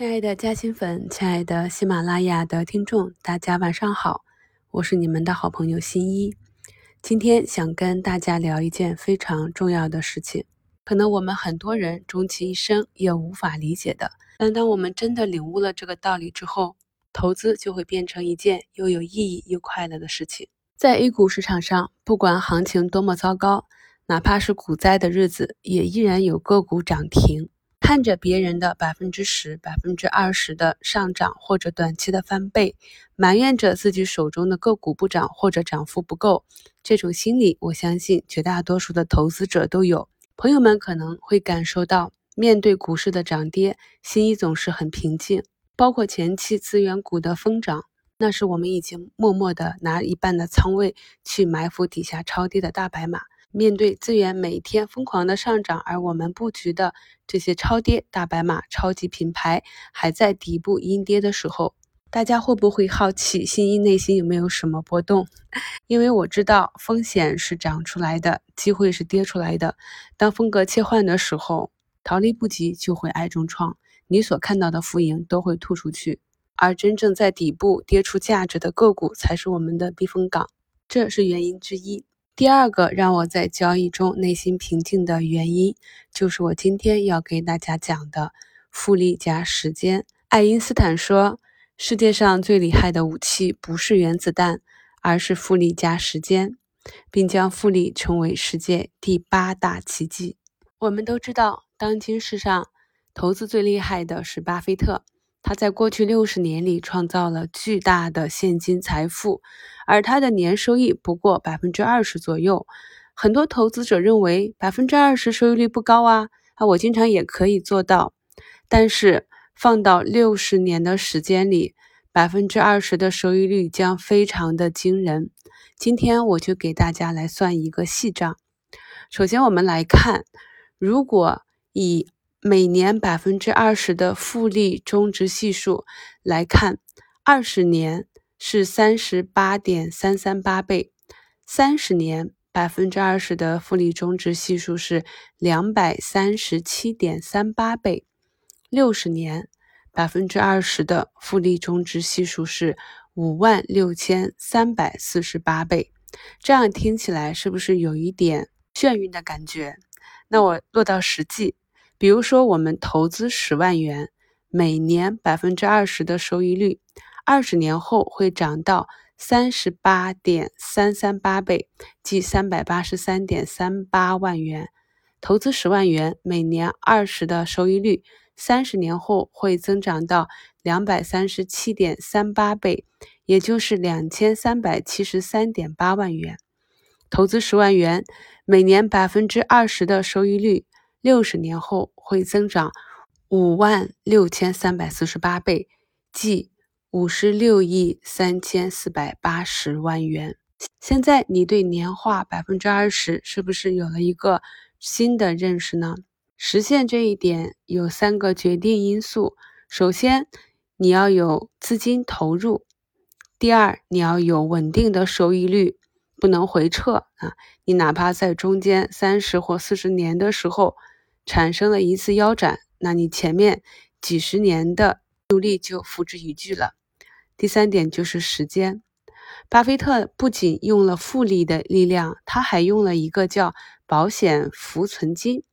亲爱的嘉兴粉，亲爱的喜马拉雅的听众，大家晚上好，我是你们的好朋友新一。今天想跟大家聊一件非常重要的事情，可能我们很多人终其一生也无法理解的。但当我们真的领悟了这个道理之后，投资就会变成一件又有意义又快乐的事情。在 A 股市场上，不管行情多么糟糕，哪怕是股灾的日子，也依然有个股涨停。看着别人的百分之十、百分之二十的上涨或者短期的翻倍，埋怨着自己手中的个股不涨或者涨幅不够，这种心理，我相信绝大多数的投资者都有。朋友们可能会感受到，面对股市的涨跌，心一总是很平静。包括前期资源股的疯涨，那是我们已经默默的拿一半的仓位去埋伏底下超跌的大白马。面对资源每天疯狂的上涨，而我们布局的这些超跌大白马、超级品牌还在底部阴跌的时候，大家会不会好奇新一内心有没有什么波动？因为我知道风险是涨出来的，机会是跌出来的。当风格切换的时候，逃离不及就会挨重创，你所看到的浮盈都会吐出去，而真正在底部跌出价值的个股才是我们的避风港，这是原因之一。第二个让我在交易中内心平静的原因，就是我今天要给大家讲的复利加时间。爱因斯坦说，世界上最厉害的武器不是原子弹，而是复利加时间，并将复利称为世界第八大奇迹。我们都知道，当今世上投资最厉害的是巴菲特。他在过去六十年里创造了巨大的现金财富，而他的年收益不过百分之二十左右。很多投资者认为百分之二十收益率不高啊，啊，我经常也可以做到。但是放到六十年的时间里，百分之二十的收益率将非常的惊人。今天我就给大家来算一个细账。首先我们来看，如果以每年百分之二十的复利中值系数来看，二十年是三十八点三三八倍，三十年百分之二十的复利中值系数是两百三十七点三八倍，六十年百分之二十的复利中值系数是五万六千三百四十八倍。这样听起来是不是有一点眩晕的感觉？那我落到实际。比如说，我们投资十万元，每年百分之二十的收益率，二十年后会涨到三十八点三三八倍，即三百八十三点三八万元。投资十万元，每年二十的收益率，三十年后会增长到两百三十七点三八倍，也就是两千三百七十三点八万元。投资十万元，每年百分之二十的收益率。六十年后会增长五万六千三百四十八倍，即五十六亿三千四百八十万元。现在你对年化百分之二十是不是有了一个新的认识呢？实现这一点有三个决定因素：首先，你要有资金投入；第二，你要有稳定的收益率，不能回撤啊！你哪怕在中间三十或四十年的时候。产生了一次腰斩，那你前面几十年的努力就付之一炬了。第三点就是时间，巴菲特不仅用了复利的力量，他还用了一个叫保险浮存金。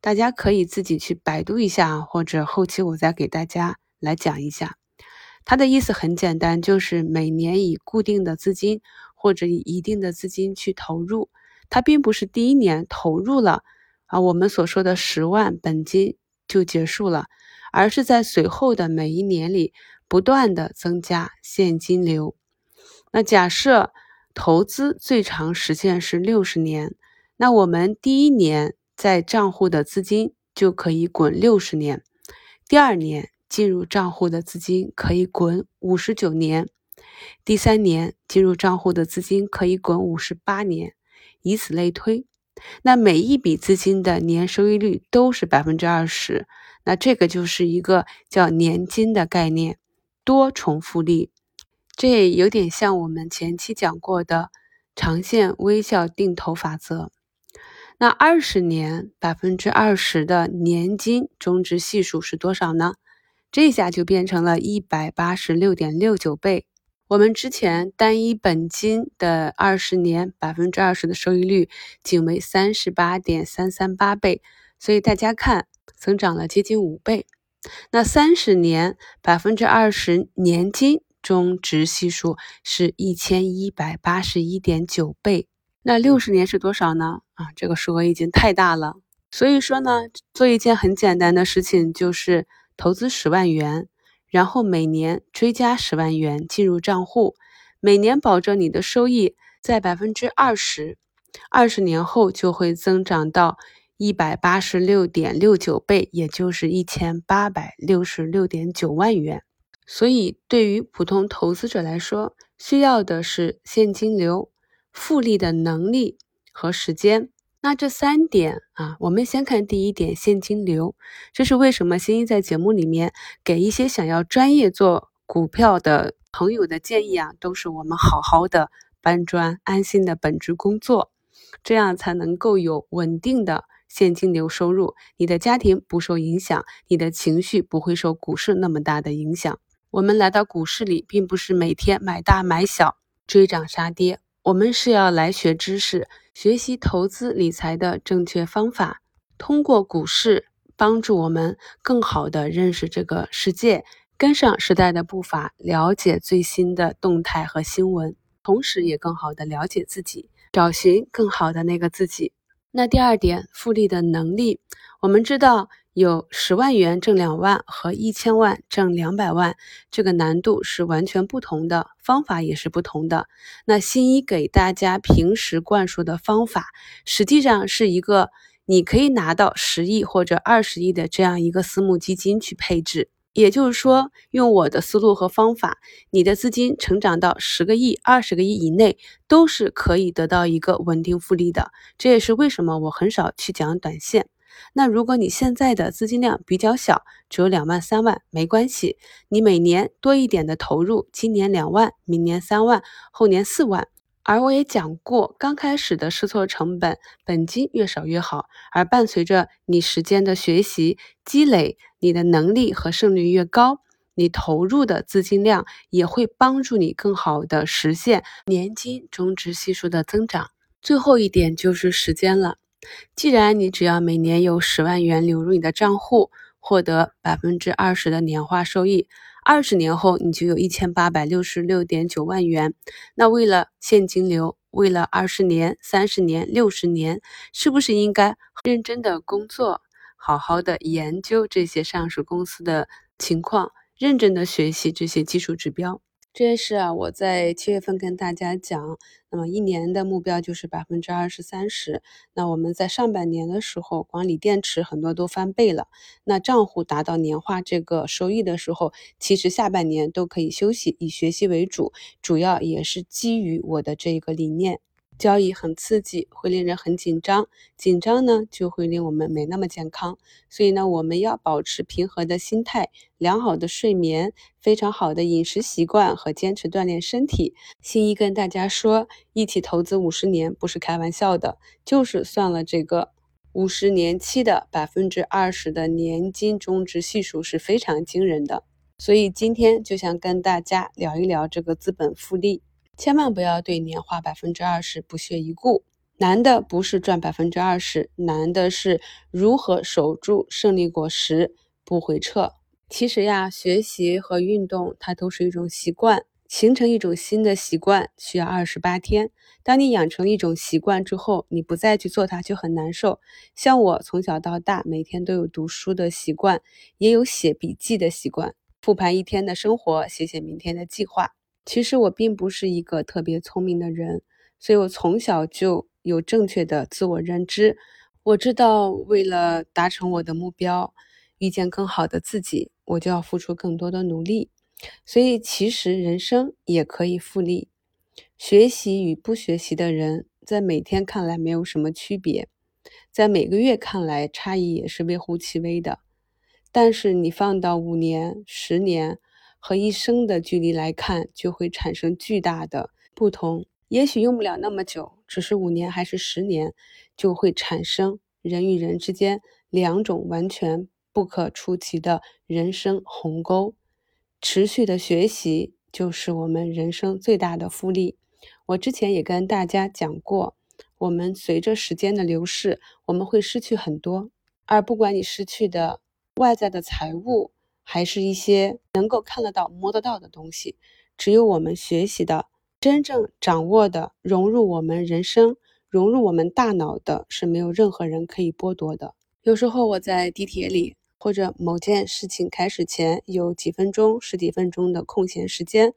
大家可以自己去百度一下，或者后期我再给大家来讲一下。他的意思很简单，就是每年以固定的资金或者以一定的资金去投入，他并不是第一年投入了。啊，我们所说的十万本金就结束了，而是在随后的每一年里不断的增加现金流。那假设投资最长时间是六十年，那我们第一年在账户的资金就可以滚六十年，第二年进入账户的资金可以滚五十九年，第三年进入账户的资金可以滚五十八年，以此类推。那每一笔资金的年收益率都是百分之二十，那这个就是一个叫年金的概念，多重复利，这有点像我们前期讲过的长线微笑定投法则。那二十年百分之二十的年金中值系数是多少呢？这下就变成了一百八十六点六九倍。我们之前单一本金的二十年百分之二十的收益率仅为三十八点三三八倍，所以大家看，增长了接近五倍。那三十年百分之二十年金中值系数是一千一百八十一点九倍。那六十年是多少呢？啊，这个数额已经太大了。所以说呢，做一件很简单的事情，就是投资十万元。然后每年追加十万元进入账户，每年保证你的收益在百分之二十，二十年后就会增长到一百八十六点六九倍，也就是一千八百六十六点九万元。所以，对于普通投资者来说，需要的是现金流、复利的能力和时间。那这三点啊，我们先看第一点，现金流。这是为什么？新一在节目里面给一些想要专业做股票的朋友的建议啊，都是我们好好的搬砖，安心的本职工作，这样才能够有稳定的现金流收入。你的家庭不受影响，你的情绪不会受股市那么大的影响。我们来到股市里，并不是每天买大买小，追涨杀跌。我们是要来学知识，学习投资理财的正确方法，通过股市帮助我们更好的认识这个世界，跟上时代的步伐，了解最新的动态和新闻，同时也更好的了解自己，找寻更好的那个自己。那第二点，复利的能力，我们知道。有十万元挣两万和一千万挣两百万，这个难度是完全不同的，方法也是不同的。那新一给大家平时灌输的方法，实际上是一个你可以拿到十亿或者二十亿的这样一个私募基金去配置。也就是说，用我的思路和方法，你的资金成长到十个亿、二十个亿以内，都是可以得到一个稳定复利的。这也是为什么我很少去讲短线。那如果你现在的资金量比较小，只有两万三万，没关系，你每年多一点的投入，今年两万，明年三万，后年四万。而我也讲过，刚开始的试错成本，本金越少越好。而伴随着你时间的学习积累，你的能力和胜率越高，你投入的资金量也会帮助你更好的实现年金中值系数的增长。最后一点就是时间了。既然你只要每年有十万元流入你的账户，获得百分之二十的年化收益，二十年后你就有一千八百六十六点九万元。那为了现金流，为了二十年、三十年、六十年，是不是应该认真的工作，好好的研究这些上市公司的情况，认真的学习这些技术指标？这也是啊，我在七月份跟大家讲，那么一年的目标就是百分之二十三十。那我们在上半年的时候，光锂电池很多都翻倍了。那账户达到年化这个收益的时候，其实下半年都可以休息，以学习为主，主要也是基于我的这个理念。交易很刺激，会令人很紧张，紧张呢就会令我们没那么健康。所以呢，我们要保持平和的心态、良好的睡眠、非常好的饮食习惯和坚持锻炼身体。新一跟大家说，一起投资五十年不是开玩笑的，就是算了这个五十年期的百分之二十的年金终值系数是非常惊人的。所以今天就想跟大家聊一聊这个资本复利。千万不要对年化百分之二十不屑一顾，难的不是赚百分之二十，难的是如何守住胜利果实不回撤。其实呀，学习和运动它都是一种习惯，形成一种新的习惯需要二十八天。当你养成一种习惯之后，你不再去做它就很难受。像我从小到大每天都有读书的习惯，也有写笔记的习惯，复盘一天的生活，写写明天的计划。其实我并不是一个特别聪明的人，所以我从小就有正确的自我认知。我知道，为了达成我的目标，遇见更好的自己，我就要付出更多的努力。所以，其实人生也可以复利。学习与不学习的人，在每天看来没有什么区别，在每个月看来差异也是微乎其微的。但是你放到五年、十年。和一生的距离来看，就会产生巨大的不同。也许用不了那么久，只是五年还是十年，就会产生人与人之间两种完全不可触及的人生鸿沟。持续的学习就是我们人生最大的复利。我之前也跟大家讲过，我们随着时间的流逝，我们会失去很多，而不管你失去的外在的财物，还是一些能够看得到、摸得到的东西，只有我们学习的、真正掌握的、融入我们人生、融入我们大脑的，是没有任何人可以剥夺的。有时候我在地铁里，或者某件事情开始前有几分钟、十几分钟的空闲时间，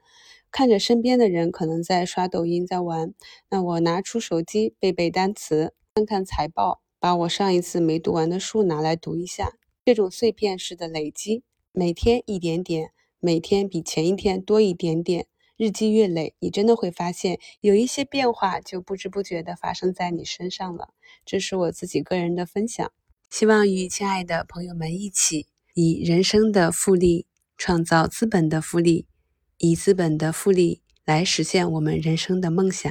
看着身边的人可能在刷抖音、在玩，那我拿出手机背背单词，看看财报，把我上一次没读完的书拿来读一下。这种碎片式的累积，每天一点点，每天比前一天多一点点，日积月累，你真的会发现有一些变化就不知不觉的发生在你身上了。这是我自己个人的分享。希望与亲爱的朋友们一起，以人生的复利创造资本的复利，以资本的复利来实现我们人生的梦想。